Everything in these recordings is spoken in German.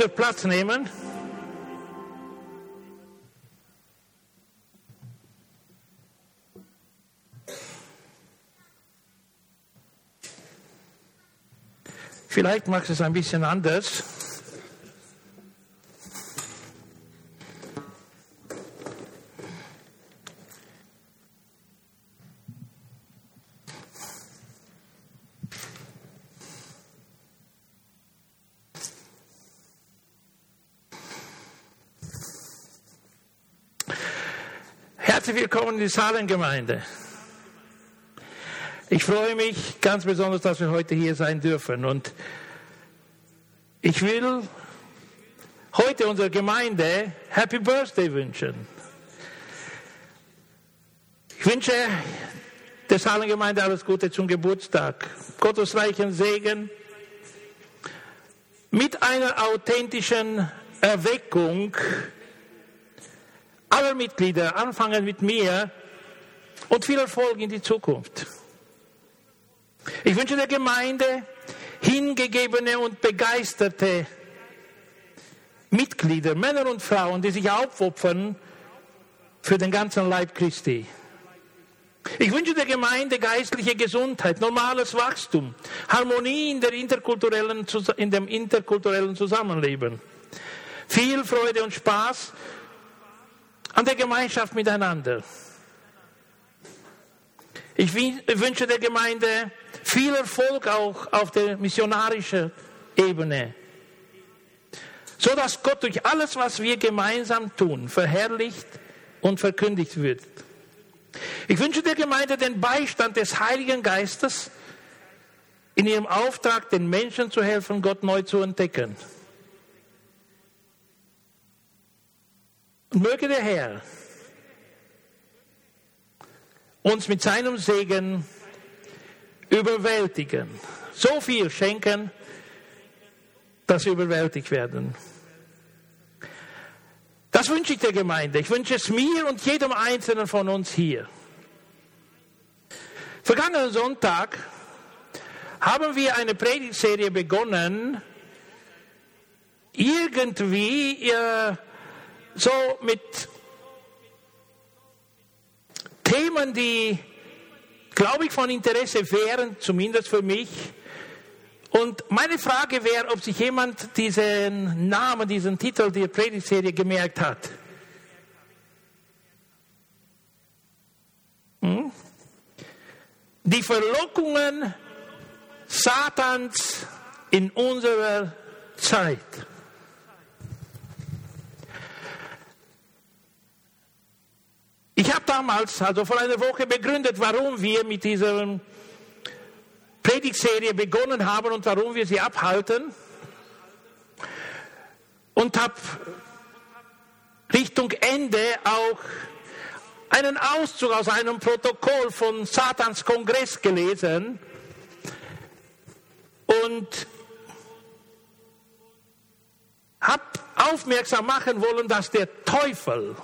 Ihr Platz nehmen. Vielleicht machst du es ein bisschen anders. In die Salengemeinde. Ich freue mich ganz besonders, dass wir heute hier sein dürfen. Und ich will heute unserer Gemeinde Happy Birthday wünschen. Ich wünsche der Salengemeinde alles Gute zum Geburtstag. Gottes reichen Segen mit einer authentischen Erweckung aller Mitglieder, anfangen mit mir und viel Erfolg in die Zukunft. Ich wünsche der Gemeinde hingegebene und begeisterte Mitglieder, Männer und Frauen, die sich aufopfern für den ganzen Leib Christi. Ich wünsche der Gemeinde geistliche Gesundheit, normales Wachstum, Harmonie in, der interkulturellen, in dem interkulturellen Zusammenleben, viel Freude und Spaß an der Gemeinschaft miteinander. Ich wünsche der Gemeinde viel Erfolg auch auf der missionarischen Ebene, so dass Gott durch alles, was wir gemeinsam tun, verherrlicht und verkündigt wird. Ich wünsche der Gemeinde den Beistand des Heiligen Geistes in ihrem Auftrag, den Menschen zu helfen, Gott neu zu entdecken. Möge der Herr uns mit seinem Segen überwältigen. So viel schenken, dass wir überwältigt werden. Das wünsche ich der Gemeinde. Ich wünsche es mir und jedem Einzelnen von uns hier. Vergangenen Sonntag haben wir eine Predigtserie begonnen, irgendwie äh, so mit Themen, die glaube ich, von Interesse wären, zumindest für mich. Und meine Frage wäre, ob sich jemand diesen Namen, diesen Titel der Predigtserie gemerkt hat. Hm? Die Verlockungen Satans in unserer Zeit. Ich habe damals, also vor einer Woche, begründet, warum wir mit dieser Predigtserie begonnen haben und warum wir sie abhalten. Und habe Richtung Ende auch einen Auszug aus einem Protokoll von Satans Kongress gelesen und habe aufmerksam machen wollen, dass der Teufel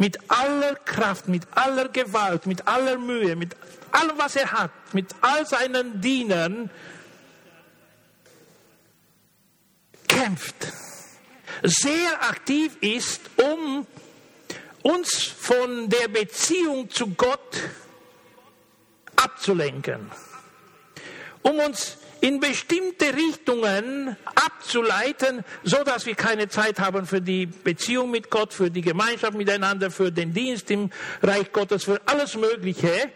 mit aller Kraft, mit aller Gewalt, mit aller Mühe, mit allem, was er hat, mit all seinen Dienern kämpft, sehr aktiv ist, um uns von der Beziehung zu Gott abzulenken, um uns in bestimmte Richtungen abzuleiten, so dass wir keine Zeit haben für die Beziehung mit Gott, für die Gemeinschaft miteinander, für den Dienst im Reich Gottes, für alles Mögliche,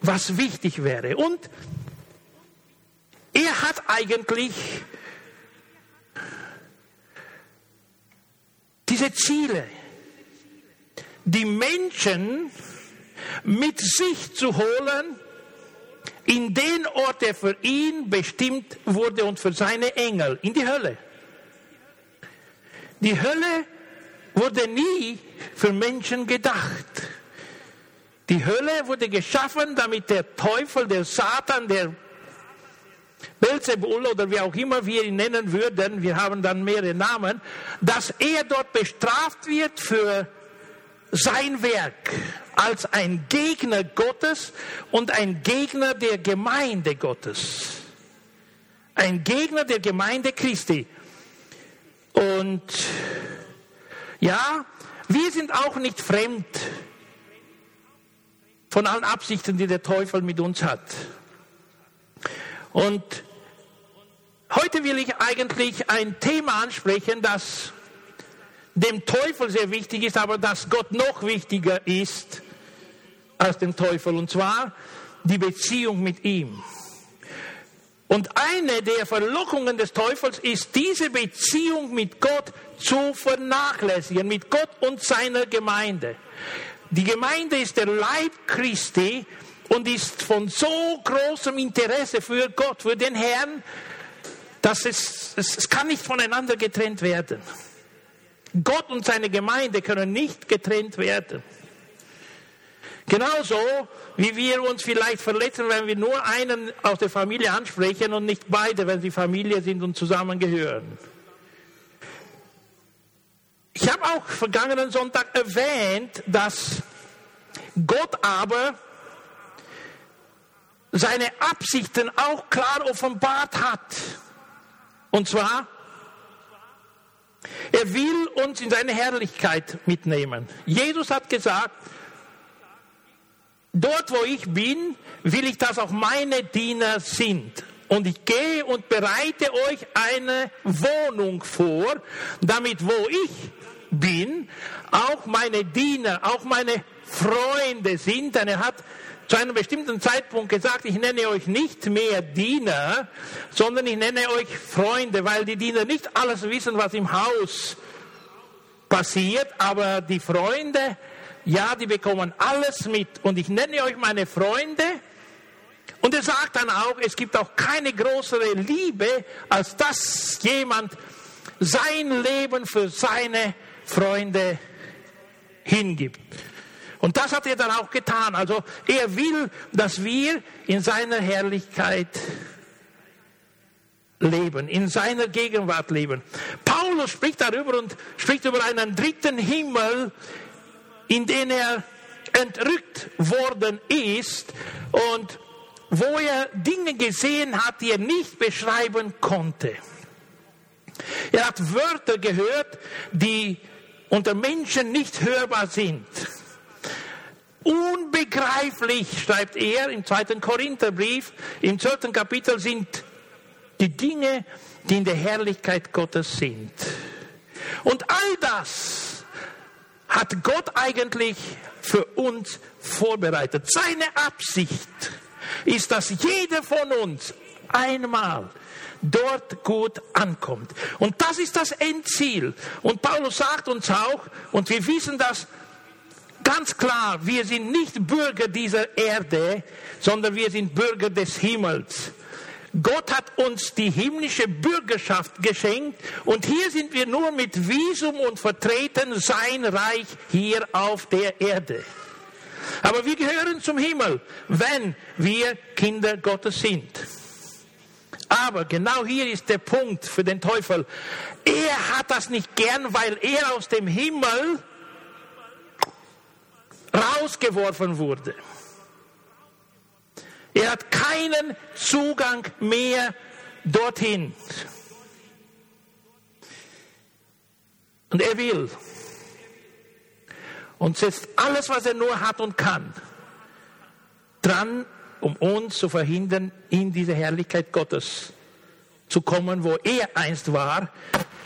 was wichtig wäre. Und er hat eigentlich diese Ziele, die Menschen mit sich zu holen, in den Ort, der für ihn bestimmt wurde und für seine Engel, in die Hölle. Die Hölle wurde nie für Menschen gedacht. Die Hölle wurde geschaffen, damit der Teufel, der Satan, der Belzebul oder wie auch immer wir ihn nennen würden, wir haben dann mehrere Namen, dass er dort bestraft wird für sein Werk als ein Gegner Gottes und ein Gegner der Gemeinde Gottes. ein Gegner der Gemeinde Christi. Und ja, wir sind auch nicht fremd von allen Absichten, die der Teufel mit uns hat. Und heute will ich eigentlich ein Thema ansprechen, das dem Teufel sehr wichtig ist, aber das Gott noch wichtiger ist als dem Teufel, und zwar die Beziehung mit ihm. Und eine der Verlockungen des Teufels ist, diese Beziehung mit Gott zu vernachlässigen, mit Gott und seiner Gemeinde. Die Gemeinde ist der Leib Christi und ist von so großem Interesse für Gott, für den Herrn, dass es, es, es kann nicht voneinander getrennt werden. Gott und seine Gemeinde können nicht getrennt werden. Genauso wie wir uns vielleicht verletzen, wenn wir nur einen aus der Familie ansprechen und nicht beide, wenn sie Familie sind und zusammengehören. Ich habe auch vergangenen Sonntag erwähnt, dass Gott aber seine Absichten auch klar offenbart hat. Und zwar, er will uns in seine Herrlichkeit mitnehmen. Jesus hat gesagt, dort wo ich bin, will ich, dass auch meine Diener sind. Und ich gehe und bereite euch eine Wohnung vor, damit wo ich bin, auch meine Diener, auch meine Freunde sind. Denn er hat zu einem bestimmten Zeitpunkt gesagt, ich nenne euch nicht mehr Diener, sondern ich nenne euch Freunde, weil die Diener nicht alles wissen, was im Haus passiert, aber die Freunde ja, die bekommen alles mit. Und ich nenne euch meine Freunde. Und er sagt dann auch, es gibt auch keine größere Liebe, als dass jemand sein Leben für seine Freunde hingibt. Und das hat er dann auch getan. Also er will, dass wir in seiner Herrlichkeit leben, in seiner Gegenwart leben. Paulus spricht darüber und spricht über einen dritten Himmel, in den er entrückt worden ist und wo er Dinge gesehen hat, die er nicht beschreiben konnte. Er hat Wörter gehört, die unter Menschen nicht hörbar sind. Unbegreiflich, schreibt er im zweiten Korintherbrief, im zweiten Kapitel sind die Dinge, die in der Herrlichkeit Gottes sind. Und all das hat Gott eigentlich für uns vorbereitet. Seine Absicht ist, dass jeder von uns einmal dort gut ankommt. Und das ist das Endziel. Und Paulus sagt uns auch, und wir wissen das ganz klar, wir sind nicht Bürger dieser Erde, sondern wir sind Bürger des Himmels. Gott hat uns die himmlische Bürgerschaft geschenkt und hier sind wir nur mit Visum und vertreten sein Reich hier auf der Erde. Aber wir gehören zum Himmel, wenn wir Kinder Gottes sind. Aber genau hier ist der Punkt für den Teufel. Er hat das nicht gern, weil er aus dem Himmel rausgeworfen wurde. Er hat keinen Zugang mehr dorthin. Und er will und setzt alles, was er nur hat und kann, dran, um uns zu verhindern, in diese Herrlichkeit Gottes zu kommen, wo er einst war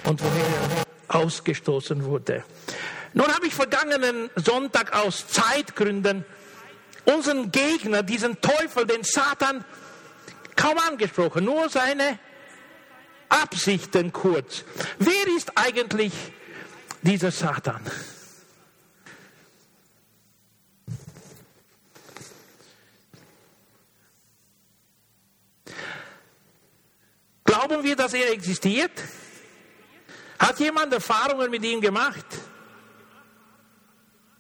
und woher er ausgestoßen wurde. Nun habe ich vergangenen Sonntag aus Zeitgründen unseren Gegner, diesen Teufel, den Satan, kaum angesprochen, nur seine Absichten kurz. Wer ist eigentlich dieser Satan? Glauben wir, dass er existiert? Hat jemand Erfahrungen mit ihm gemacht?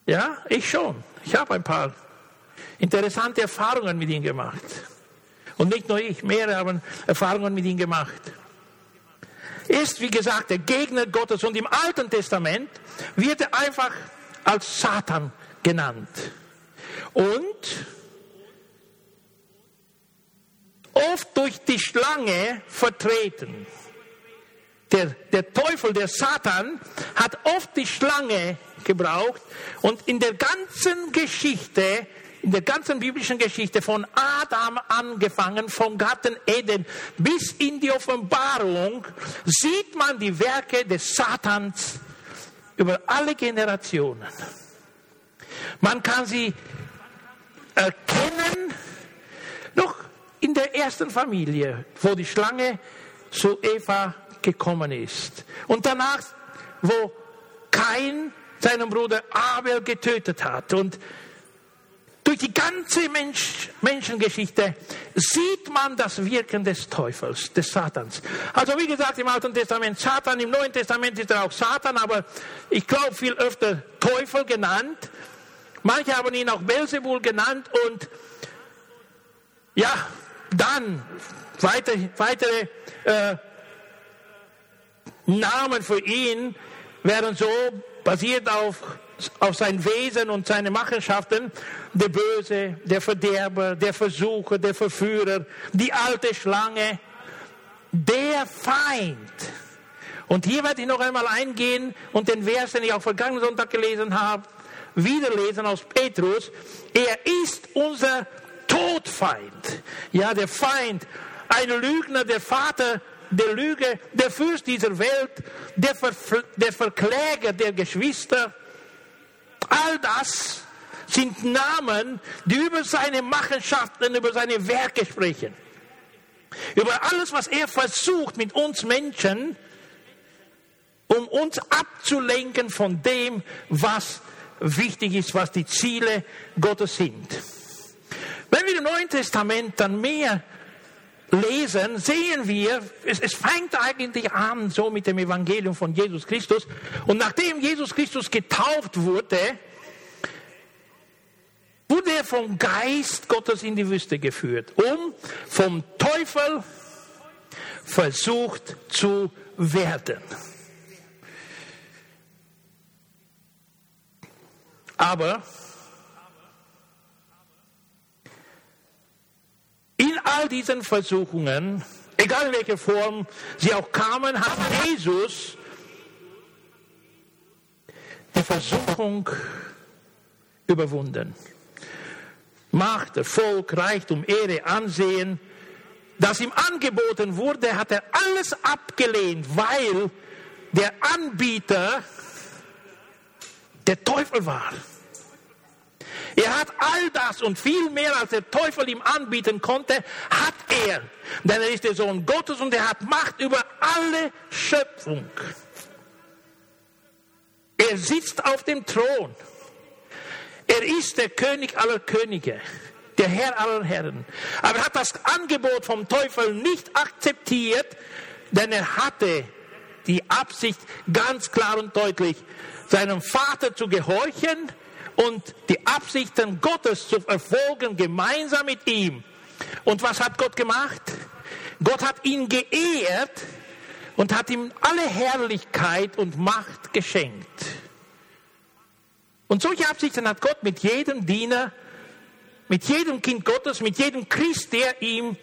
Ja, ich schon. Ich habe ein paar interessante Erfahrungen mit ihm gemacht. Und nicht nur ich, mehrere haben Erfahrungen mit ihm gemacht. Ist, wie gesagt, der Gegner Gottes und im Alten Testament wird er einfach als Satan genannt. Und oft durch die Schlange vertreten. Der, der Teufel, der Satan, hat oft die Schlange gebraucht und in der ganzen Geschichte, in der ganzen biblischen Geschichte von Adam angefangen, vom Garten Eden bis in die Offenbarung, sieht man die Werke des Satans über alle Generationen. Man kann sie erkennen, noch in der ersten Familie, wo die Schlange zu Eva gekommen ist. Und danach, wo Kain seinen Bruder Abel getötet hat. Und durch die ganze Mensch, Menschengeschichte sieht man das Wirken des Teufels, des Satans. Also wie gesagt, im Alten Testament Satan, im Neuen Testament ist er auch Satan, aber ich glaube viel öfter Teufel genannt. Manche haben ihn auch Belzebul genannt und ja, dann weitere, weitere äh, Namen für ihn wären so basiert auf, auf sein Wesen und seine Machenschaften, der Böse, der Verderber, der Versucher, der Verführer, die alte Schlange, der Feind. Und hier werde ich noch einmal eingehen und den Vers, den ich auch vergangenen Sonntag gelesen habe, wiederlesen aus Petrus. Er ist unser Todfeind. Ja, der Feind, ein Lügner, der Vater der Lüge, der Fürst dieser Welt, der, Ver der Verkläger der Geschwister. All das sind Namen, die über seine Machenschaften, über seine Werke sprechen. Über alles, was er versucht mit uns Menschen, um uns abzulenken von dem, was wichtig ist, was die Ziele Gottes sind. Wenn wir im Neuen Testament dann mehr lesen, sehen wir, es, es fängt eigentlich an so mit dem Evangelium von Jesus Christus. Und nachdem Jesus Christus getauft wurde, wurde er vom Geist Gottes in die Wüste geführt, um vom Teufel versucht zu werden. Aber In all diesen Versuchungen, egal in welcher Form sie auch kamen, hat Jesus die Versuchung überwunden. Macht, Erfolg, Reichtum, Ehre, Ansehen, das ihm angeboten wurde, hat er alles abgelehnt, weil der Anbieter der Teufel war. Er hat all das und viel mehr, als der Teufel ihm anbieten konnte, hat er. Denn er ist der Sohn Gottes und er hat Macht über alle Schöpfung. Er sitzt auf dem Thron. Er ist der König aller Könige, der Herr aller Herren. Aber er hat das Angebot vom Teufel nicht akzeptiert, denn er hatte die Absicht ganz klar und deutlich, seinem Vater zu gehorchen und die Absichten Gottes zu verfolgen, gemeinsam mit ihm. Und was hat Gott gemacht? Gott hat ihn geehrt und hat ihm alle Herrlichkeit und Macht geschenkt. Und solche Absichten hat Gott mit jedem Diener, mit jedem Kind Gottes, mit jedem Christ, der ihm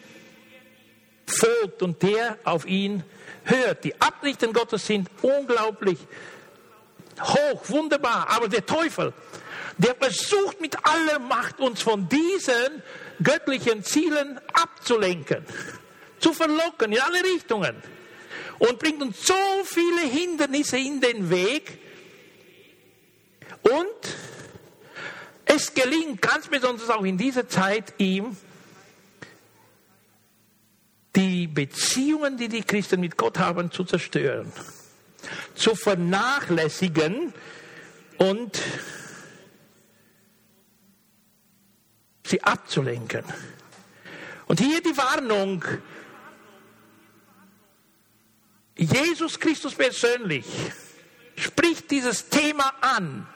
folgt und der auf ihn hört. Die Absichten Gottes sind unglaublich hoch, wunderbar. Aber der Teufel, der versucht mit aller Macht uns von diesen göttlichen Zielen abzulenken, zu verlocken in alle Richtungen und bringt uns so viele Hindernisse in den Weg. Und es gelingt ganz besonders auch in dieser Zeit ihm, die Beziehungen, die die Christen mit Gott haben, zu zerstören, zu vernachlässigen und sie abzulenken. Und hier die Warnung, Jesus Christus persönlich spricht dieses Thema an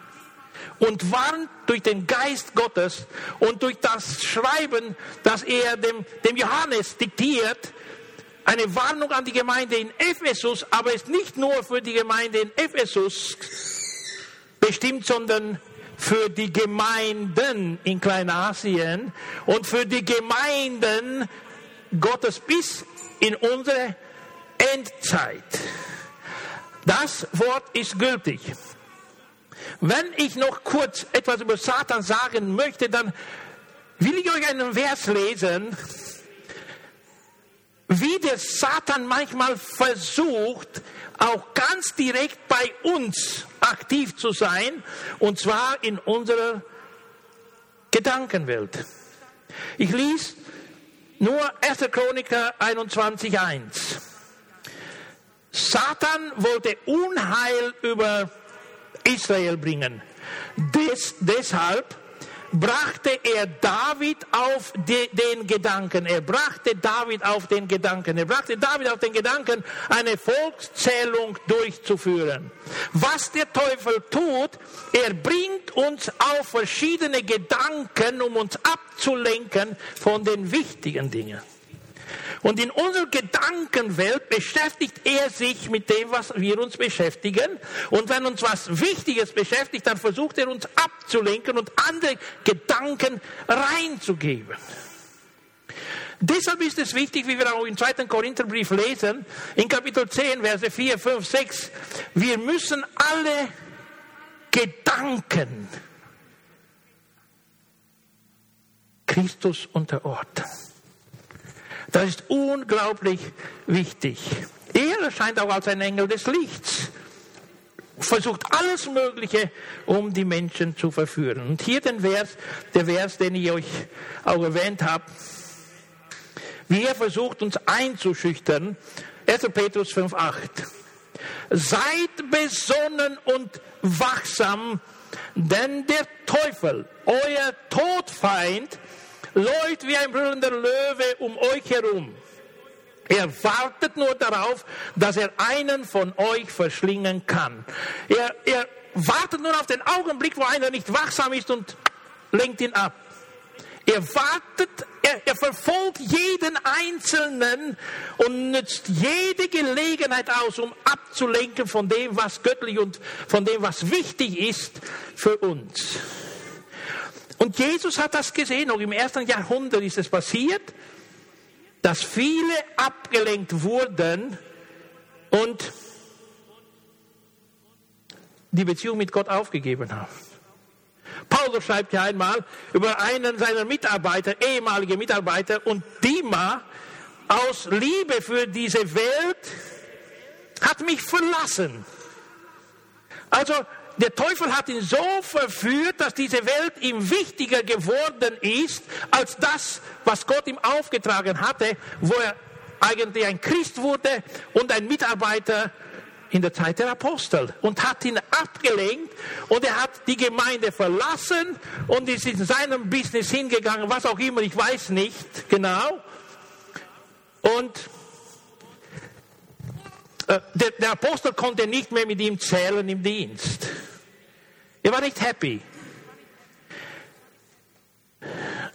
und warnt durch den Geist Gottes und durch das Schreiben, das er dem, dem Johannes diktiert, eine Warnung an die Gemeinde in Ephesus, aber ist nicht nur für die Gemeinde in Ephesus bestimmt, sondern für die Gemeinden in Kleinasien und für die Gemeinden Gottes bis in unsere Endzeit. Das Wort ist gültig. Wenn ich noch kurz etwas über Satan sagen möchte, dann will ich euch einen Vers lesen, wie der Satan manchmal versucht, auch ganz direkt bei uns aktiv zu sein, und zwar in unserer Gedankenwelt. Ich ließ nur 1. Chroniker 21.1. Satan wollte Unheil über Israel bringen. Des, deshalb brachte er David auf de, den Gedanken, er brachte David auf den Gedanken, er brachte David auf den Gedanken, eine Volkszählung durchzuführen. Was der Teufel tut, er bringt uns auf verschiedene Gedanken, um uns abzulenken von den wichtigen Dingen. Und in unserer Gedankenwelt beschäftigt er sich mit dem, was wir uns beschäftigen. Und wenn uns was Wichtiges beschäftigt, dann versucht er uns abzulenken und andere Gedanken reinzugeben. Deshalb ist es wichtig, wie wir auch im zweiten Korintherbrief lesen, in Kapitel 10, Verse 4, 5, 6, wir müssen alle Gedanken Christus unterordnen. Das ist unglaublich wichtig. Er erscheint auch als ein Engel des Lichts. Versucht alles Mögliche, um die Menschen zu verführen. Und hier den Vers, der Vers, den ich euch auch erwähnt habe, wie er versucht, uns einzuschüchtern. 1. Petrus 5,8. Seid besonnen und wachsam, denn der Teufel, euer Todfeind, läuft wie ein brüllender Löwe um euch herum. Er wartet nur darauf, dass er einen von euch verschlingen kann. Er, er wartet nur auf den Augenblick, wo einer nicht wachsam ist und lenkt ihn ab. Er wartet, er, er, verfolgt jeden Einzelnen und nützt jede Gelegenheit aus, um abzulenken von dem, was göttlich und von dem, was wichtig ist für uns. Und Jesus hat das gesehen, noch im ersten Jahrhundert ist es passiert, dass viele abgelenkt wurden und die Beziehung mit Gott aufgegeben haben. Paulus schreibt ja einmal über einen seiner Mitarbeiter, ehemalige Mitarbeiter, und Dima aus Liebe für diese Welt hat mich verlassen. Also der Teufel hat ihn so verführt, dass diese Welt ihm wichtiger geworden ist als das, was Gott ihm aufgetragen hatte, wo er eigentlich ein Christ wurde und ein Mitarbeiter in der Zeit der Apostel und hat ihn abgelenkt und er hat die Gemeinde verlassen und ist in seinem Business hingegangen, was auch immer, ich weiß nicht genau. Und äh, der, der Apostel konnte nicht mehr mit ihm zählen im Dienst. Er war nicht happy.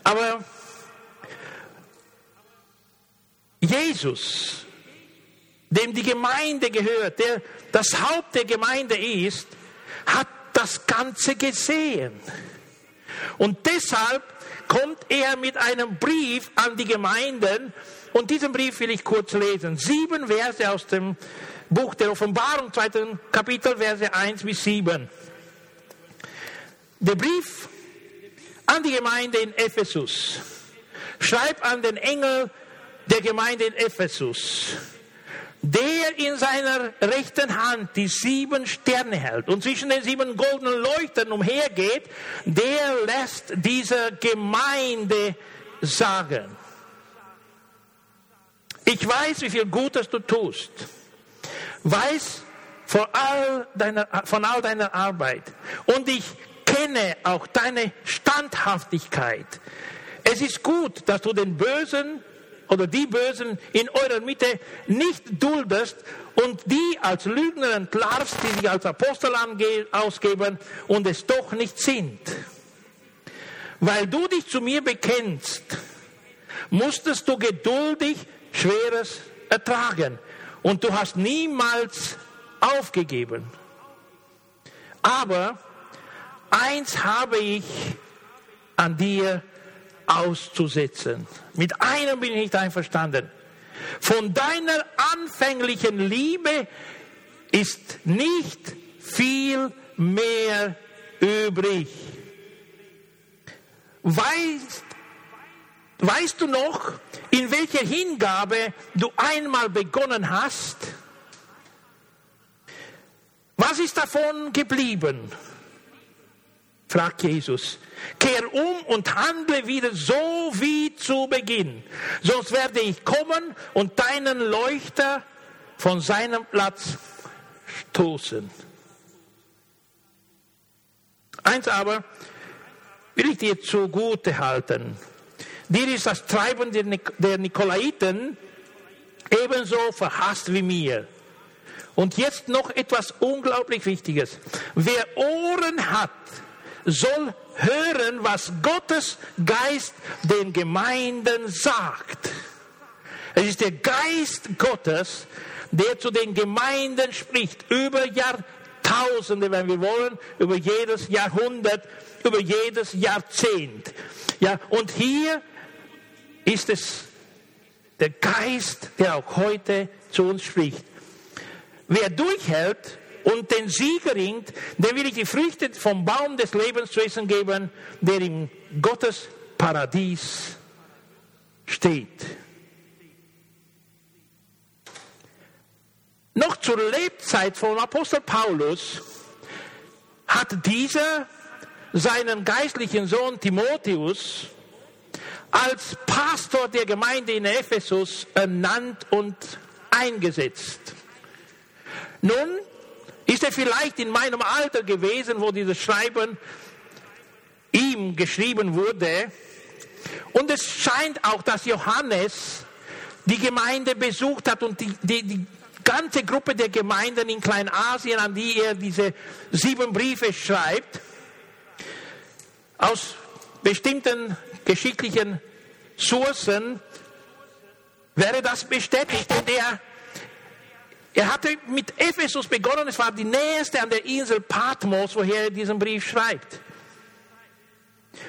Aber Jesus, dem die Gemeinde gehört, der das Haupt der Gemeinde ist, hat das Ganze gesehen. Und deshalb kommt er mit einem Brief an die Gemeinden und diesen Brief will ich kurz lesen. Sieben Verse aus dem Buch der Offenbarung, zweiten Kapitel, Verse 1 bis 7. Der Brief an die Gemeinde in Ephesus. Schreibt an den Engel der Gemeinde in Ephesus, der in seiner rechten Hand die sieben Sterne hält und zwischen den sieben goldenen Leuchtern umhergeht, der lässt dieser Gemeinde sagen, ich weiß, wie viel Gutes du tust. Weiß von all deiner, von all deiner Arbeit. Und ich kenne auch deine Standhaftigkeit. Es ist gut, dass du den Bösen oder die Bösen in eurer Mitte nicht duldest und die als Lügner entlarvst, die sich als Apostel ausgeben und es doch nicht sind. Weil du dich zu mir bekennst, musstest du geduldig Schweres ertragen. Und du hast niemals aufgegeben. Aber eins habe ich an dir auszusetzen. Mit einem bin ich nicht einverstanden. Von deiner anfänglichen Liebe ist nicht viel mehr übrig. Weißt, weißt du noch, in welcher Hingabe du einmal begonnen hast? Was ist davon geblieben? Fragt Jesus. Kehr um und handle wieder so wie zu Beginn. Sonst werde ich kommen und deinen Leuchter von seinem Platz stoßen. Eins aber will ich dir zugute halten. Dir ist das Treiben der Nikolaiten ebenso verhasst wie mir. Und jetzt noch etwas unglaublich Wichtiges. Wer Ohren hat, soll hören, was Gottes Geist den Gemeinden sagt. Es ist der Geist Gottes, der zu den Gemeinden spricht, über Jahrtausende, wenn wir wollen, über jedes Jahrhundert, über jedes Jahrzehnt. Ja, und hier ist es der Geist, der auch heute zu uns spricht. Wer durchhält und den Sieg ringt, dem will ich die Früchte vom Baum des Lebens zu essen geben, der im Gottes Paradies steht. Noch zur Lebzeit von Apostel Paulus hat dieser seinen geistlichen Sohn Timotheus als Pastor der Gemeinde in Ephesus ernannt und eingesetzt. Nun ist er vielleicht in meinem Alter gewesen, wo dieses Schreiben ihm geschrieben wurde. Und es scheint auch, dass Johannes die Gemeinde besucht hat und die, die, die ganze Gruppe der Gemeinden in Kleinasien, an die er diese sieben Briefe schreibt, aus bestimmten geschicklichen Sourcen wäre das bestätigt. Und er, er hatte mit Ephesus begonnen, es war die nächste an der Insel Patmos, woher er diesen Brief schreibt.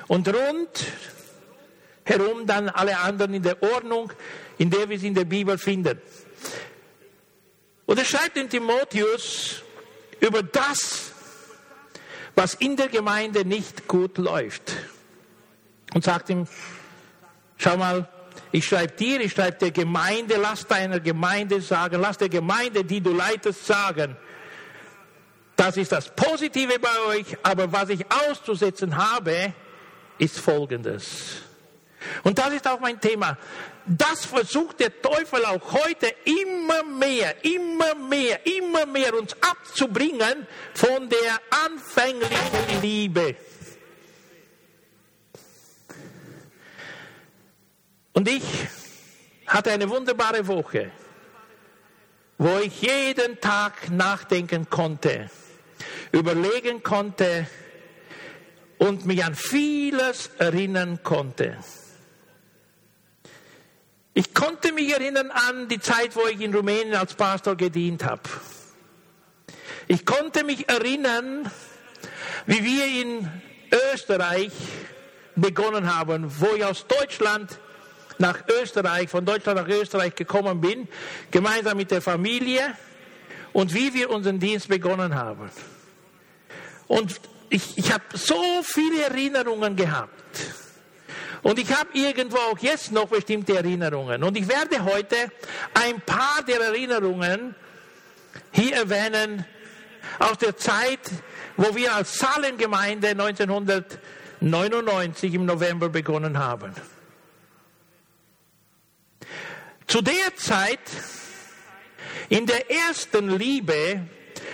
Und rund herum dann alle anderen in der Ordnung, in der wir sie in der Bibel finden. Und er schreibt in Timotheus über das, was in der Gemeinde nicht gut läuft. Und sagt ihm, schau mal, ich schreibe dir, ich schreibe der Gemeinde, lass deiner Gemeinde sagen, lass der Gemeinde, die du leitest, sagen, das ist das Positive bei euch, aber was ich auszusetzen habe, ist Folgendes. Und das ist auch mein Thema. Das versucht der Teufel auch heute immer mehr, immer mehr, immer mehr uns abzubringen von der anfänglichen Liebe. Und ich hatte eine wunderbare Woche, wo ich jeden Tag nachdenken konnte, überlegen konnte und mich an vieles erinnern konnte. Ich konnte mich erinnern an die Zeit, wo ich in Rumänien als Pastor gedient habe. Ich konnte mich erinnern, wie wir in Österreich begonnen haben, wo ich aus Deutschland nach Österreich, von Deutschland nach Österreich gekommen bin, gemeinsam mit der Familie und wie wir unseren Dienst begonnen haben. Und ich, ich habe so viele Erinnerungen gehabt. Und ich habe irgendwo auch jetzt noch bestimmte Erinnerungen. Und ich werde heute ein paar der Erinnerungen hier erwähnen aus der Zeit, wo wir als Salengemeinde 1999 im November begonnen haben. Zu der Zeit, in der ersten Liebe,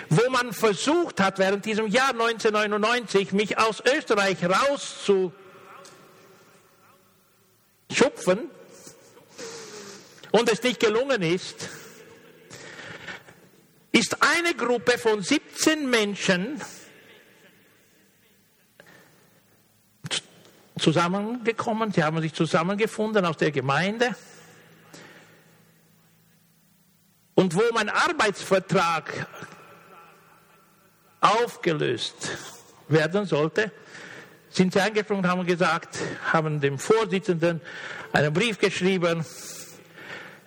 wo man versucht hat, während diesem Jahr 1999 mich aus Österreich rauszu schupfen und es nicht gelungen ist, ist eine Gruppe von 17 Menschen zusammengekommen, sie haben sich zusammengefunden aus der Gemeinde. Und wo mein Arbeitsvertrag aufgelöst werden sollte, sind sie eingesprungen und haben gesagt, haben dem Vorsitzenden einen Brief geschrieben,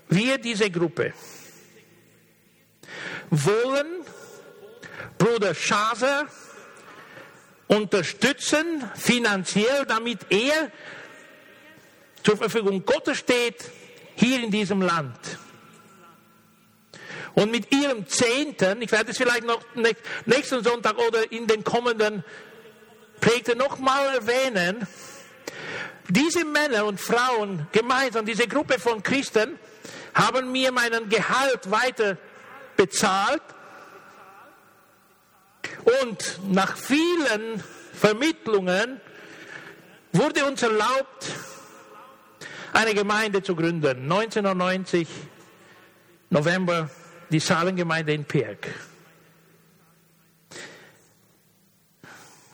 wir, diese Gruppe, wollen Bruder Schaser unterstützen, finanziell, damit er zur Verfügung Gottes steht, hier in diesem Land. Und mit ihrem Zehnten, ich werde es vielleicht noch nächsten Sonntag oder in den kommenden Predigten nochmal erwähnen, diese Männer und Frauen gemeinsam, diese Gruppe von Christen, haben mir meinen Gehalt weiter bezahlt und nach vielen Vermittlungen wurde uns erlaubt, eine Gemeinde zu gründen. 1990, November, die Salengemeinde in Pirk.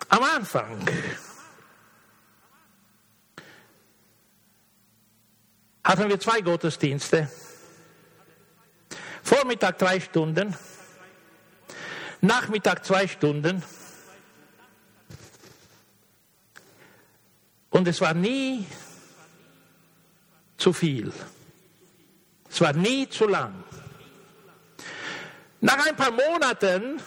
Am Anfang hatten wir zwei Gottesdienste. Vormittag drei Stunden, Nachmittag zwei Stunden. Und es war nie zu viel. Es war nie zu lang. Nach ein paar Monaten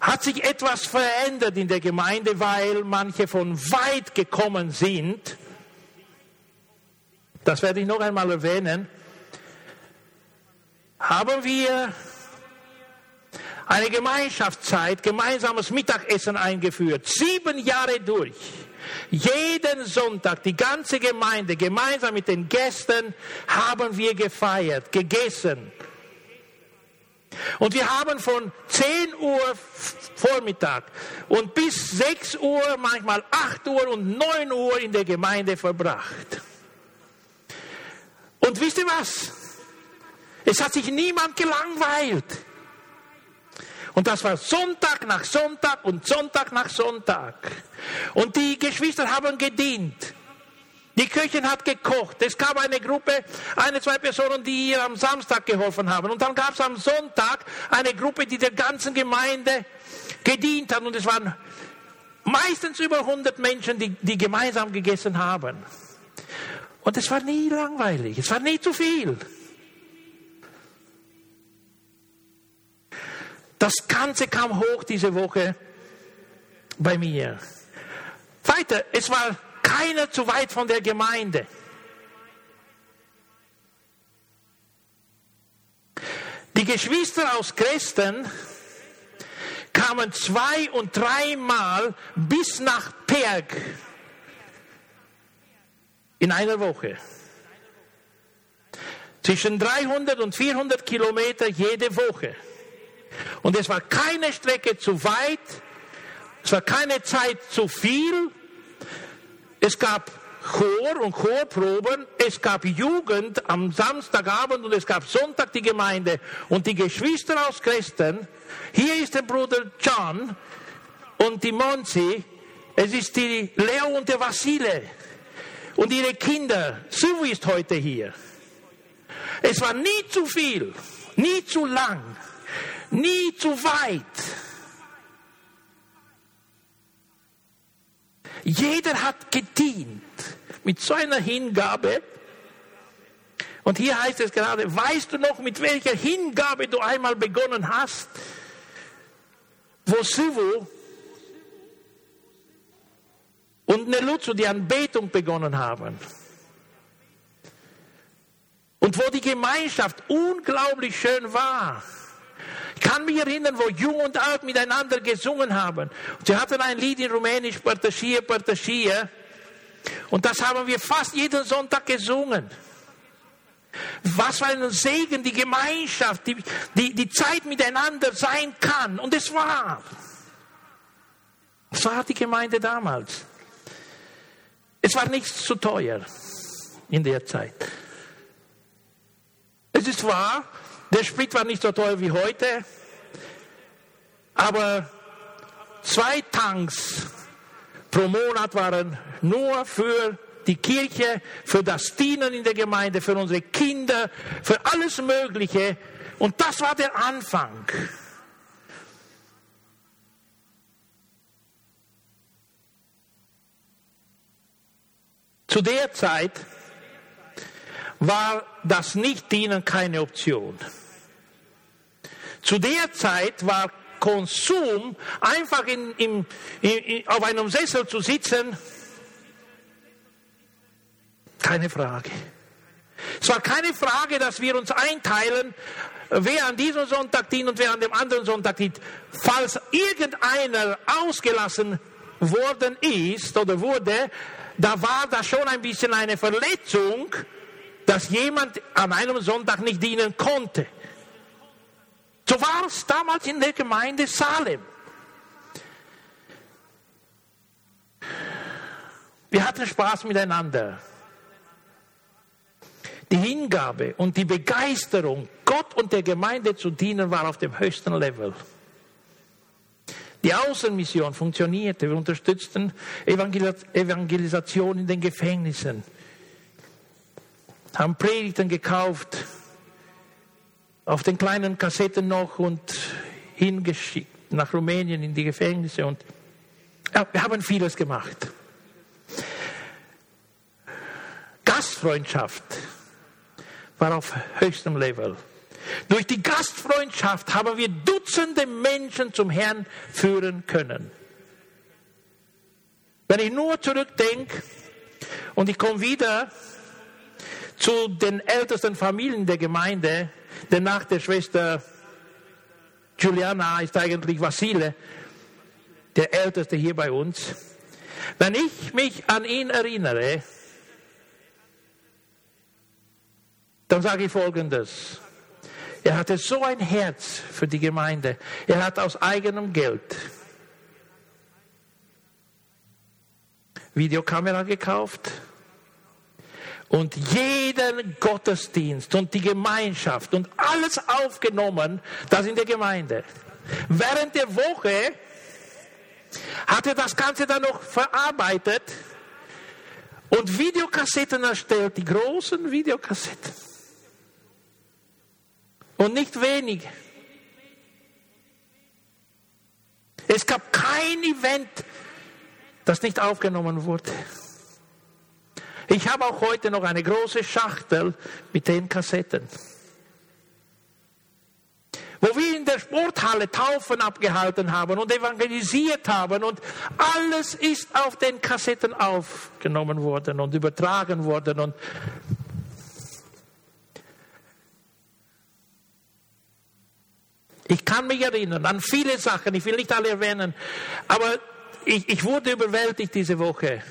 hat sich etwas verändert in der Gemeinde, weil manche von weit gekommen sind. Das werde ich noch einmal erwähnen. Haben wir eine Gemeinschaftszeit, gemeinsames Mittagessen eingeführt, sieben Jahre durch. Jeden Sonntag, die ganze Gemeinde, gemeinsam mit den Gästen, haben wir gefeiert, gegessen. Und wir haben von 10 Uhr Vormittag und bis 6 Uhr, manchmal 8 Uhr und 9 Uhr in der Gemeinde verbracht. Und wisst ihr was? Es hat sich niemand gelangweilt. Und das war Sonntag nach Sonntag und Sonntag nach Sonntag. Und die Geschwister haben gedient. Die Köchin hat gekocht. Es gab eine Gruppe, eine, zwei Personen, die ihr am Samstag geholfen haben. Und dann gab es am Sonntag eine Gruppe, die der ganzen Gemeinde gedient hat. Und es waren meistens über 100 Menschen, die, die gemeinsam gegessen haben. Und es war nie langweilig. Es war nie zu viel. Das Ganze kam hoch diese Woche bei mir. Weiter, es war keiner zu weit von der Gemeinde. Die Geschwister aus Christen kamen zwei und dreimal bis nach Perg in einer Woche. Zwischen 300 und 400 Kilometer jede Woche. Und es war keine Strecke zu weit, es war keine Zeit zu viel. Es gab Chor und Chorproben, es gab Jugend am Samstagabend und es gab Sonntag die Gemeinde und die Geschwister aus Christen. Hier ist der Bruder John und die Monsi, es ist die Leo und der Vasile und ihre Kinder. Sue ist heute hier. Es war nie zu viel, nie zu lang nie zu weit. Jeder hat gedient mit so einer Hingabe. Und hier heißt es gerade, weißt du noch, mit welcher Hingabe du einmal begonnen hast, wo Sivu und Nelutzu die Anbetung begonnen haben. Und wo die Gemeinschaft unglaublich schön war kann mich erinnern, wo Jung und Alt miteinander gesungen haben. Sie hatten ein Lied in Rumänisch, Părtășie, Părtășie. Und das haben wir fast jeden Sonntag gesungen. Was für ein Segen die Gemeinschaft, die, die, die Zeit miteinander sein kann. Und es war. Es war die Gemeinde damals. Es war nichts zu teuer in der Zeit. Es ist wahr, der Sprit war nicht so teuer wie heute, aber zwei Tanks pro Monat waren nur für die Kirche, für das Dienen in der Gemeinde, für unsere Kinder, für alles Mögliche. Und das war der Anfang. Zu der Zeit war das Nichtdienen keine Option. Zu der Zeit war Konsum, einfach in, in, in, auf einem Sessel zu sitzen, keine Frage. Es war keine Frage, dass wir uns einteilen, wer an diesem Sonntag dient und wer an dem anderen Sonntag dient. Falls irgendeiner ausgelassen worden ist oder wurde, da war das schon ein bisschen eine Verletzung, dass jemand an einem Sonntag nicht dienen konnte. So war es damals in der Gemeinde Salem. Wir hatten Spaß miteinander. Die Hingabe und die Begeisterung, Gott und der Gemeinde zu dienen, war auf dem höchsten Level. Die Außenmission funktionierte. Wir unterstützten Evangelisation in den Gefängnissen, haben Predigten gekauft, auf den kleinen Kassetten noch und hingeschickt nach Rumänien in die Gefängnisse. Und wir haben vieles gemacht. Gastfreundschaft war auf höchstem Level. Durch die Gastfreundschaft haben wir Dutzende Menschen zum Herrn führen können. Wenn ich nur zurückdenke und ich komme wieder zu den ältesten Familien der Gemeinde, denn nach der Schwester Juliana ist eigentlich Vasile, der älteste hier bei uns. Wenn ich mich an ihn erinnere, dann sage ich Folgendes. Er hatte so ein Herz für die Gemeinde. Er hat aus eigenem Geld Videokamera gekauft und jeden Gottesdienst und die Gemeinschaft und alles aufgenommen, das in der Gemeinde. Während der Woche hat er das Ganze dann noch verarbeitet und Videokassetten erstellt, die großen Videokassetten. Und nicht wenig. Es gab kein Event, das nicht aufgenommen wurde. Ich habe auch heute noch eine große Schachtel mit den Kassetten. Wo wir in der Sporthalle Taufen abgehalten haben und evangelisiert haben und alles ist auf den Kassetten aufgenommen worden und übertragen worden und Ich kann mich erinnern an viele Sachen, ich will nicht alle erwähnen, aber ich, ich wurde überwältigt diese Woche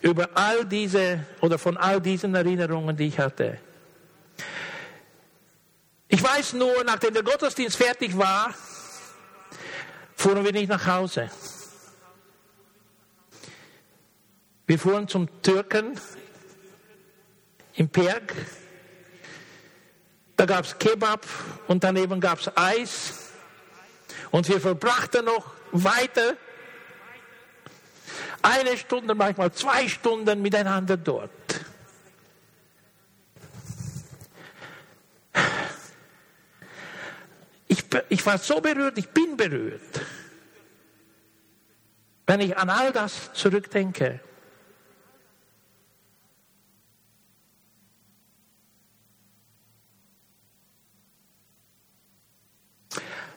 über all diese oder von all diesen Erinnerungen, die ich hatte. Ich weiß nur, nachdem der Gottesdienst fertig war, fuhren wir nicht nach Hause. Wir fuhren zum Türken im Berg da gab es Kebab und daneben gab es Eis. Und wir verbrachten noch weiter eine Stunde, manchmal zwei Stunden miteinander dort. Ich, ich war so berührt, ich bin berührt, wenn ich an all das zurückdenke.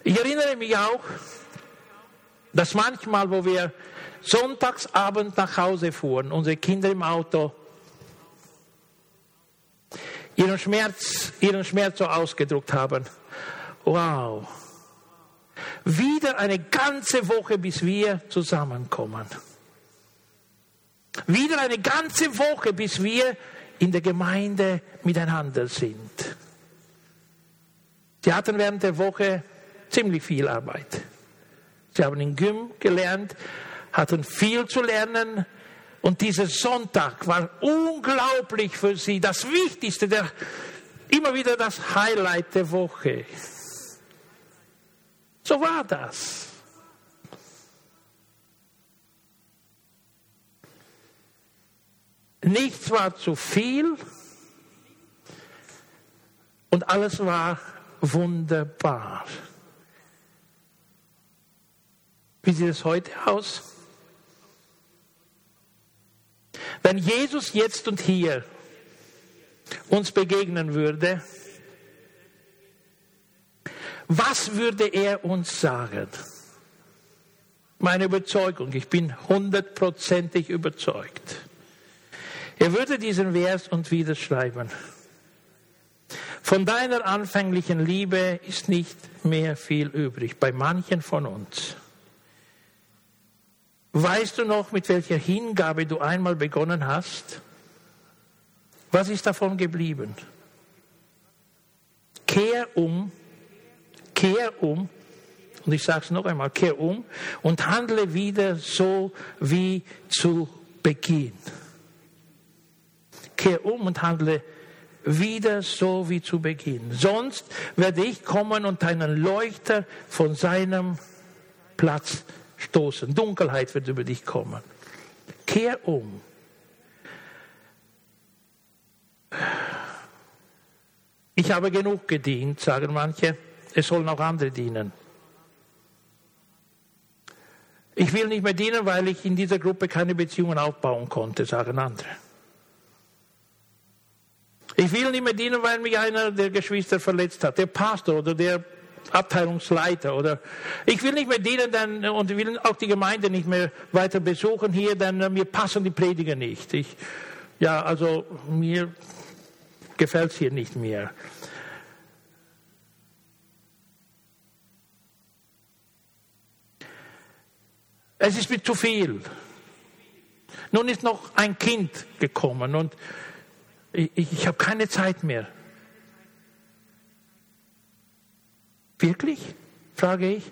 Ich erinnere mich auch, dass manchmal, wo wir Sonntagsabend nach Hause fuhren, unsere Kinder im Auto, ihren Schmerz, ihren Schmerz so ausgedruckt haben. Wow. Wieder eine ganze Woche, bis wir zusammenkommen. Wieder eine ganze Woche, bis wir in der Gemeinde miteinander sind. Sie hatten während der Woche ziemlich viel Arbeit. Sie haben in Gym gelernt, hatten viel zu lernen. Und dieser Sonntag war unglaublich für sie, das Wichtigste, der, immer wieder das Highlight der Woche. So war das. Nichts war zu viel und alles war wunderbar. Wie sieht es heute aus? Wenn Jesus jetzt und hier uns begegnen würde, was würde er uns sagen? Meine Überzeugung, ich bin hundertprozentig überzeugt. Er würde diesen Vers und wieder schreiben. Von deiner anfänglichen Liebe ist nicht mehr viel übrig, bei manchen von uns. Weißt du noch, mit welcher Hingabe du einmal begonnen hast? Was ist davon geblieben? Kehr um, kehr um, und ich sage es noch einmal, kehr um und handle wieder so wie zu Beginn. Kehr um und handle wieder so wie zu Beginn. Sonst werde ich kommen und deinen Leuchter von seinem Platz stoßen. Dunkelheit wird über dich kommen. Kehr um. Ich habe genug gedient, sagen manche. Es sollen auch andere dienen. Ich will nicht mehr dienen, weil ich in dieser Gruppe keine Beziehungen aufbauen konnte, sagen andere. Ich will nicht mehr dienen, weil mich einer der Geschwister verletzt hat, der Pastor oder der Abteilungsleiter oder ich will nicht mehr dienen denn, und will auch die Gemeinde nicht mehr weiter besuchen hier, denn äh, mir passen die Prediger nicht. Ich, ja, also mir gefällt es hier nicht mehr. Es ist mir zu viel. Nun ist noch ein Kind gekommen und ich, ich, ich habe keine Zeit mehr. Wirklich? frage ich.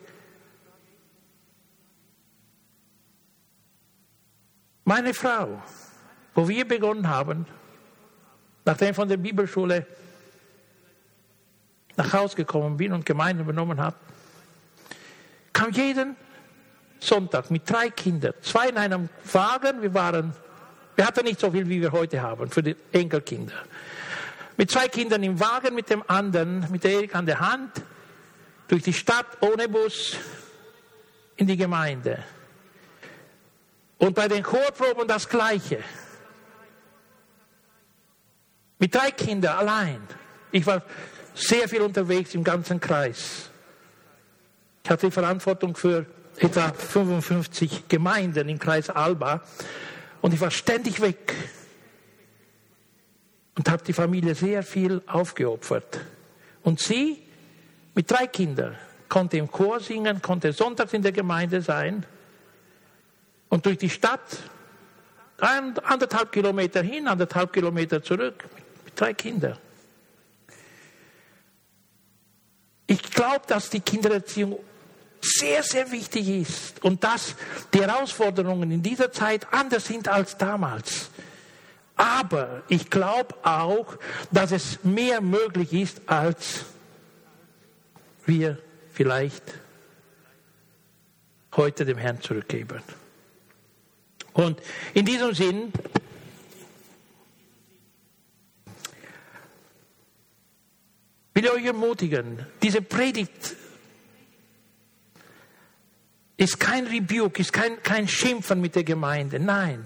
Meine Frau, wo wir begonnen haben, nachdem ich von der Bibelschule nach Hause gekommen bin und Gemeinde übernommen habe, kam jeden Sonntag mit drei Kindern, zwei in einem Wagen, wir waren, wir hatten nicht so viel, wie wir heute haben für die Enkelkinder. Mit zwei Kindern im Wagen, mit dem anderen, mit Erik an der Hand, durch die Stadt ohne Bus in die Gemeinde. Und bei den Chorproben das Gleiche. Mit drei Kindern allein. Ich war sehr viel unterwegs im ganzen Kreis. Ich hatte die Verantwortung für etwa 55 Gemeinden im Kreis Alba und ich war ständig weg und habe die Familie sehr viel aufgeopfert. Und sie mit drei Kindern, konnte im Chor singen, konnte sonntags in der Gemeinde sein und durch die Stadt anderthalb Kilometer hin, anderthalb Kilometer zurück mit drei Kindern. Ich glaube, dass die Kindererziehung sehr, sehr wichtig ist und dass die Herausforderungen in dieser Zeit anders sind als damals. Aber ich glaube auch, dass es mehr möglich ist als wir vielleicht heute dem Herrn zurückgeben. Und in diesem Sinn will ich euch ermutigen, diese Predigt ist kein Rebuke, ist kein, kein Schimpfen mit der Gemeinde. Nein,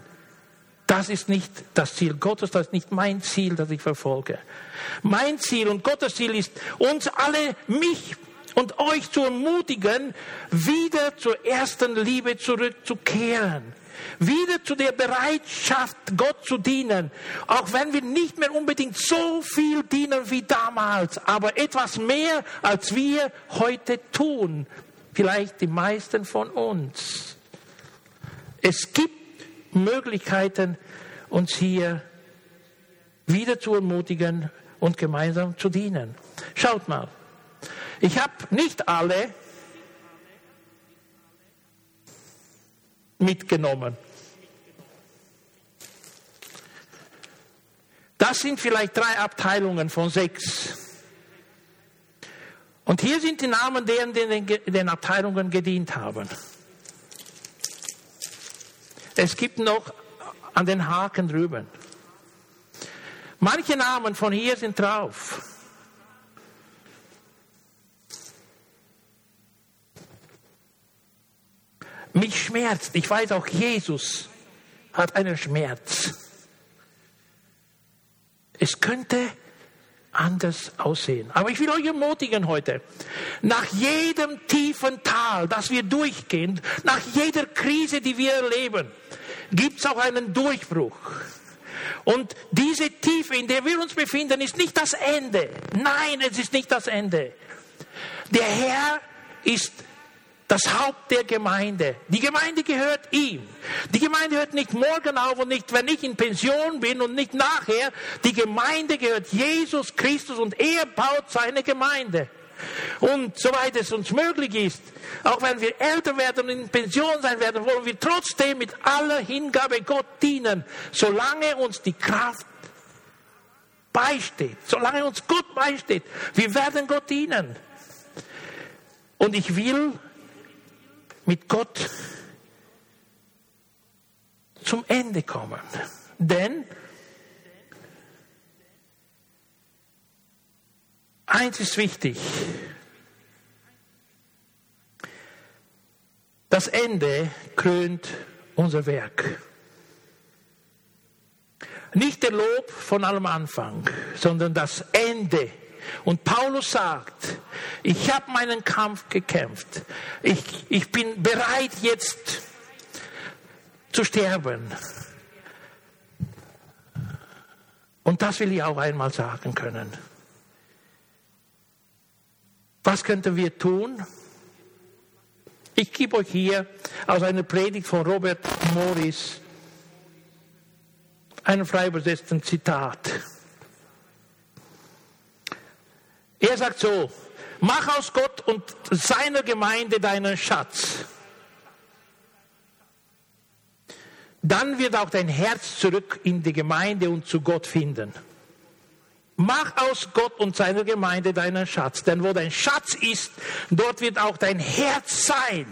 das ist nicht das Ziel Gottes, das ist nicht mein Ziel, das ich verfolge. Mein Ziel und Gottes Ziel ist, uns alle, mich und euch zu ermutigen, wieder zur ersten Liebe zurückzukehren. Wieder zu der Bereitschaft, Gott zu dienen. Auch wenn wir nicht mehr unbedingt so viel dienen wie damals, aber etwas mehr, als wir heute tun. Vielleicht die meisten von uns. Es gibt Möglichkeiten, uns hier wieder zu ermutigen und gemeinsam zu dienen. Schaut mal. Ich habe nicht alle mitgenommen. Das sind vielleicht drei Abteilungen von sechs. Und hier sind die Namen derer, die in den Abteilungen gedient haben. Es gibt noch an den Haken drüben. Manche Namen von hier sind drauf. Mich schmerzt. Ich weiß auch, Jesus hat einen Schmerz. Es könnte anders aussehen. Aber ich will euch ermutigen heute, nach jedem tiefen Tal, das wir durchgehen, nach jeder Krise, die wir erleben, gibt es auch einen Durchbruch. Und diese Tiefe, in der wir uns befinden, ist nicht das Ende. Nein, es ist nicht das Ende. Der Herr ist das Haupt der Gemeinde. Die Gemeinde gehört ihm. Die Gemeinde hört nicht morgen auf und nicht, wenn ich in Pension bin und nicht nachher. Die Gemeinde gehört Jesus Christus und er baut seine Gemeinde. Und soweit es uns möglich ist, auch wenn wir älter werden und in Pension sein werden, wollen wir trotzdem mit aller Hingabe Gott dienen, solange uns die Kraft beisteht, solange uns Gott beisteht. Wir werden Gott dienen. Und ich will mit Gott zum Ende kommen. Denn eins ist wichtig. Das Ende krönt unser Werk. Nicht der Lob von allem Anfang, sondern das Ende und Paulus sagt, ich habe meinen Kampf gekämpft. Ich, ich bin bereit jetzt zu sterben. Und das will ich auch einmal sagen können. Was könnten wir tun? Ich gebe euch hier aus einer Predigt von Robert Morris einen frei übersetzten Zitat. Er sagt so, mach aus Gott und seiner Gemeinde deinen Schatz. Dann wird auch dein Herz zurück in die Gemeinde und zu Gott finden. Mach aus Gott und seiner Gemeinde deinen Schatz, denn wo dein Schatz ist, dort wird auch dein Herz sein.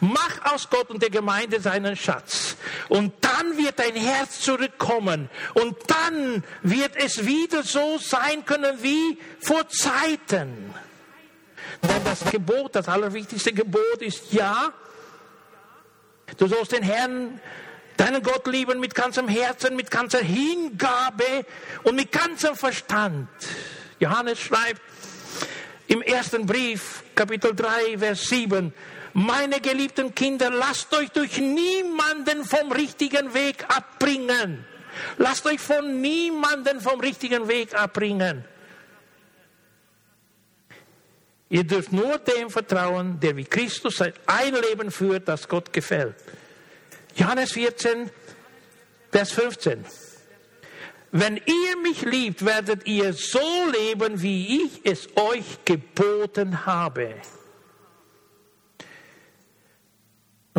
Mach aus Gott und der Gemeinde seinen Schatz. Und dann wird dein Herz zurückkommen. Und dann wird es wieder so sein können wie vor Zeiten. Denn das Gebot, das allerwichtigste Gebot ist ja, du sollst den Herrn, deinen Gott lieben mit ganzem Herzen, mit ganzer Hingabe und mit ganzem Verstand. Johannes schreibt im ersten Brief, Kapitel 3, Vers 7, meine geliebten Kinder, lasst euch durch niemanden vom richtigen Weg abbringen. Lasst euch von niemanden vom richtigen Weg abbringen. Ihr dürft nur dem vertrauen, der wie Christus ein Leben führt, das Gott gefällt. Johannes 14, Vers 15. Wenn ihr mich liebt, werdet ihr so leben, wie ich es euch geboten habe.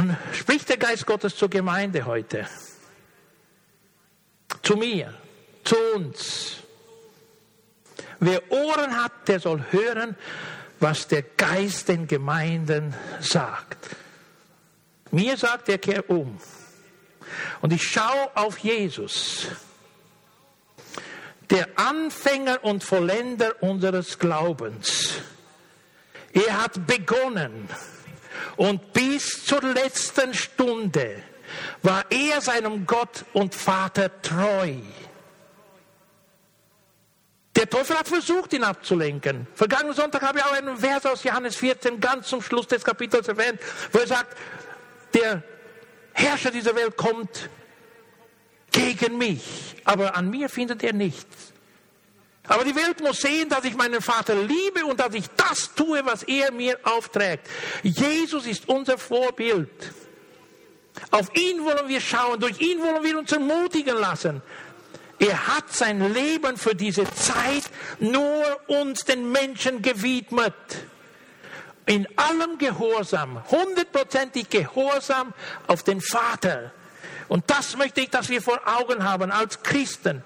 Und spricht der Geist Gottes zur Gemeinde heute. Zu mir, zu uns. Wer Ohren hat, der soll hören, was der Geist den Gemeinden sagt. Mir sagt er, kehr um. Und ich schaue auf Jesus, der Anfänger und Vollender unseres Glaubens. Er hat begonnen und bis zur letzten Stunde war er seinem Gott und Vater treu. Der Teufel hat versucht, ihn abzulenken. Vergangenen Sonntag habe ich auch einen Vers aus Johannes 14 ganz zum Schluss des Kapitels erwähnt, wo er sagt, der Herrscher dieser Welt kommt gegen mich, aber an mir findet er nichts. Aber die Welt muss sehen, dass ich meinen Vater liebe und dass ich das tue, was er mir aufträgt. Jesus ist unser Vorbild. Auf ihn wollen wir schauen, durch ihn wollen wir uns ermutigen lassen. Er hat sein Leben für diese Zeit nur uns, den Menschen, gewidmet. In allem Gehorsam, hundertprozentig Gehorsam auf den Vater. Und das möchte ich, dass wir vor Augen haben als Christen.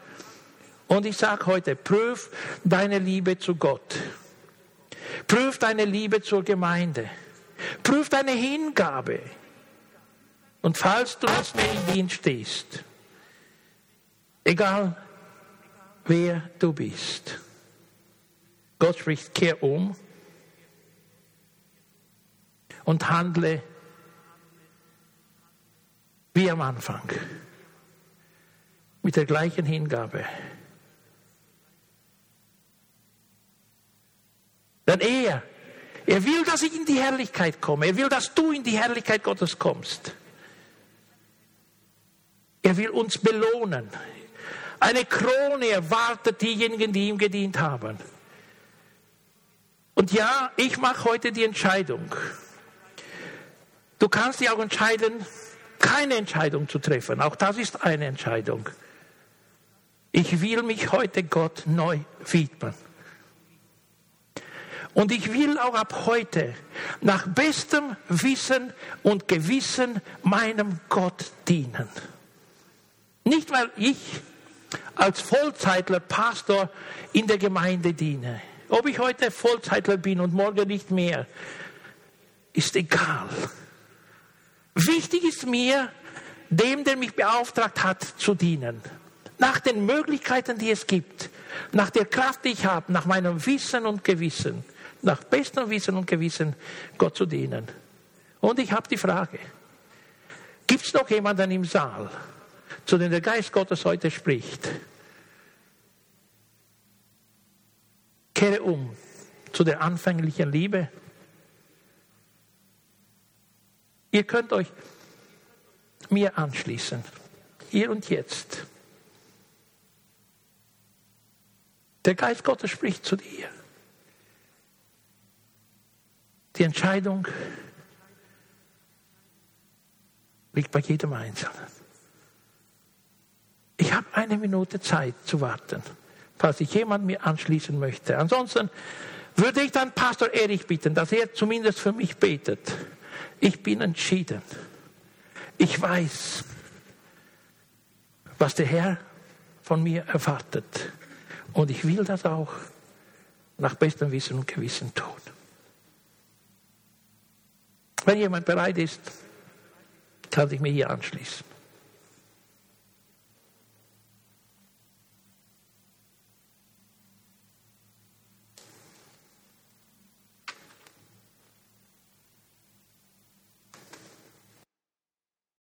Und ich sage heute, prüf deine Liebe zu Gott. Prüf deine Liebe zur Gemeinde. Prüf deine Hingabe. Und falls du im Dienst stehst, egal wer du bist, Gott spricht, kehr um und handle wie am Anfang, mit der gleichen Hingabe Denn er, er will, dass ich in die Herrlichkeit komme. Er will, dass du in die Herrlichkeit Gottes kommst. Er will uns belohnen. Eine Krone erwartet diejenigen, die ihm gedient haben. Und ja, ich mache heute die Entscheidung. Du kannst dich auch entscheiden, keine Entscheidung zu treffen. Auch das ist eine Entscheidung. Ich will mich heute Gott neu widmen. Und ich will auch ab heute nach bestem Wissen und Gewissen meinem Gott dienen. Nicht, weil ich als Vollzeitler Pastor in der Gemeinde diene. Ob ich heute Vollzeitler bin und morgen nicht mehr, ist egal. Wichtig ist mir, dem, der mich beauftragt hat, zu dienen. Nach den Möglichkeiten, die es gibt. Nach der Kraft, die ich habe. Nach meinem Wissen und Gewissen. Nach bestem Wissen und Gewissen Gott zu dienen. Und ich habe die Frage. Gibt es noch jemanden im Saal, zu dem der Geist Gottes heute spricht? Kehre um zu der anfänglichen Liebe. Ihr könnt euch mir anschließen, hier und jetzt. Der Geist Gottes spricht zu dir. Die Entscheidung liegt bei jedem Einzelnen. Ich habe eine Minute Zeit zu warten falls sich jemand mir anschließen möchte. Ansonsten würde ich dann Pastor Erich bitten, dass er zumindest für mich betet. Ich bin entschieden. Ich weiß, was der Herr von mir erwartet. Und ich will das auch nach bestem Wissen und Gewissen tun. Wenn jemand bereit ist, kann sich mir hier anschließen.